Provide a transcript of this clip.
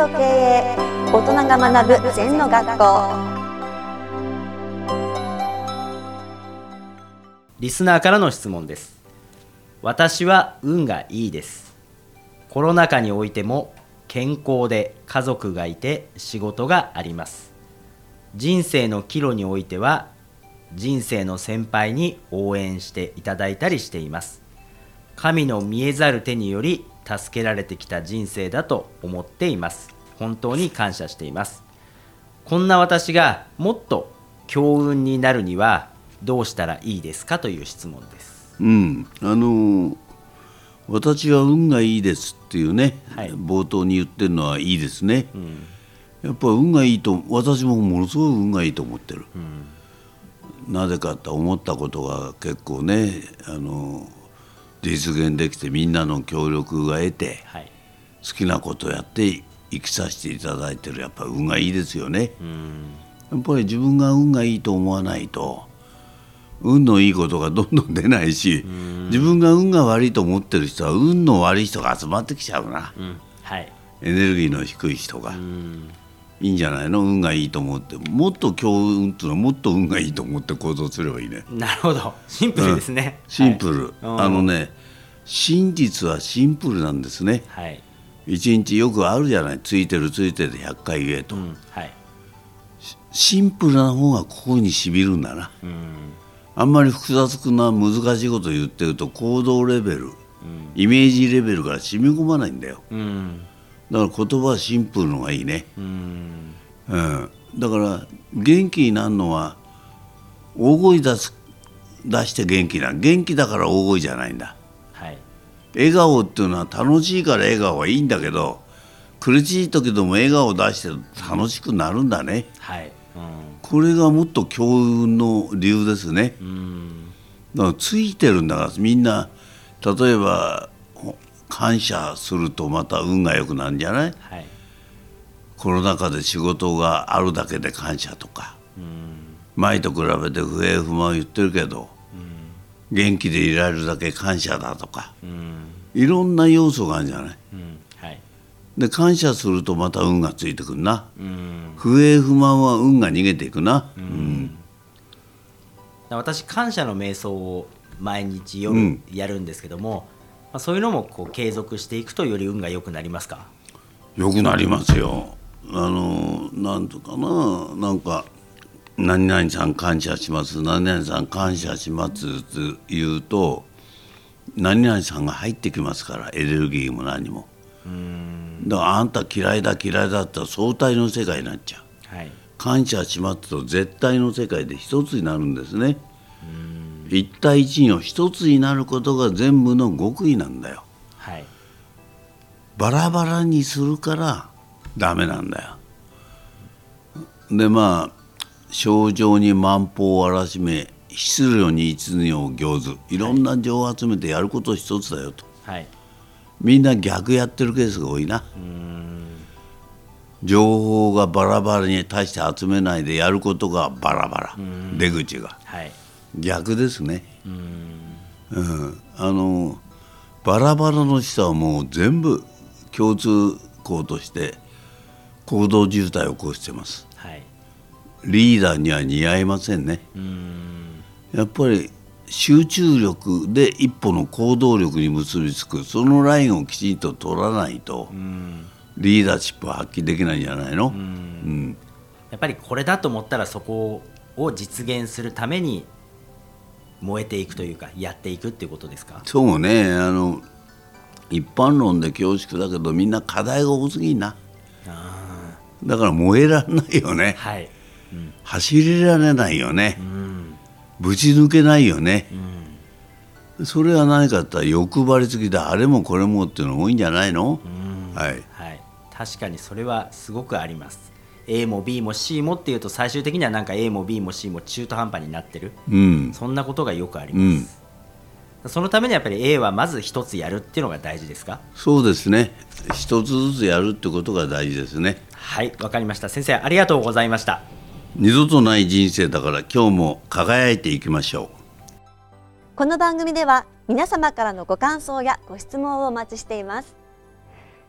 と経営大人が学ぶ禅の学校。リスナーからの質問です。私は運がいいです。コロナ禍においても健康で家族がいて仕事があります。人生の岐路においては人生の先輩に応援していただいたりしています。神の見えざる手により助けられてきた人生だと思っています。本当に感謝しています。こんな私がもっと強運になるにはどうしたらいいですかという質問です。うん。あのー私は運がいいですっていうね、はい。冒頭に言ってるのはいいですね、やっぱ運がいいと私もものすごい運がいいと思ってる、なぜかと思ったことが結構ねあの実現できてみんなの協力が得てはい。好きなことをやって生きさせていただいてるやっぱり運がいいですよね、やっぱり自分が運がいいと思わないと運のいいことがどんどん出ないし自分が運が悪いと思ってる人は運の悪い人が集まってきちゃうな、うん。はい。エネルギーの低い人が、いいんじゃないの？運がいいと思って。もっと強運っていうのはもっと運がいいと思って行動すればいいね。なるほど。シンプルですね、シンプル、はい。あのね真実はシンプルなんですね。はい、一日よくあるじゃない。ついてるついてる100回言えと、うん。はい。シンプルな方が心にしみるんだな。うん。あんまり複雑な難しいこと言ってると行動レベル、イメージレベルから染み込まないんだよ。うんだから言葉はシンプルのがいいね、うん。うん、だから元気になるのは大声出す出して元気な元気だから大声じゃないんだ。はい。笑顔っていうのは楽しいから笑顔はいいんだけど苦しい時でも笑顔を出して楽しくなるんだね。はい。これがもっと強運の理由ですね。うん。うんだからついてるんだからみんな例えばほ感謝するとまた運が良くなるんじゃない？はい。コロナ禍で仕事があるだけで感謝とか。うん。前と比べて不平不満を言ってるけど元気でいられるだけ感謝だとか。うん。いろんな要素があるんじゃない？うん。はい。で感謝するとまた運がついてくるな。うん。不平不満は運が逃げていくな、うん。私感謝の瞑想を毎日夜うん。やるんですけども、まあ、そういうのもこう継続していくとより運が良くなりますか？よくなりますよ。あのなんとかななんか「何々さん感謝します何々さん感謝します」って言うと何々さんが入ってきますからエネルギーも何も。だからあんた嫌いだ嫌いだったら相対の世界になっちゃう。はい。感謝しますと絶対の世界で一つになるんですね一対一の一つになることが全部の極意なんだよ。はい。バラバラにするからダメなんだよ。でまあ症状に万法をあらしめ質量に一二を行ずいろんな情を集めてやること一つだよと。はい。みんな逆やってるケースが多いな。情報がバラバラに対して集めないでやることがバラバラ。出口が。はい逆ですね。うん。あのバラバラの人はもう全部共通項として行動渋滞を起こしてます。はい。リーダーには似合いませんね。やっぱり集中力で一歩の行動力に結びつくそのラインをきちんと取らないとリーダーシップは発揮できないんじゃないの？うん。やっぱりこれだと思ったらそこを実現するために燃えていくというかやっていくっていうことですか？そうね。あの一般論で恐縮だけどみんな課題が多すぎんな。あだから燃えられないよね。ーはい。走りられないよね。うん。ぶち抜けないよね。うん。それは何かって言ったら欲張りすぎであれもこれもっていうのが多いんじゃないの？うん。はい。はい、確かにそれはすごくあります A も B も C もっていうと最終的にはなんか A も B も C も中途半端になってる。うん。そんなことがよくあります、そのためにやっぱり A はまず一つやるっていうのが大事ですか？そうですね。一つずつやるってことが大事ですね。はいわかりました。先生ありがとうございました。二度とない人生だから今日も輝いていきましょう。この番組では皆様からのご感想やご質問をお待ちしています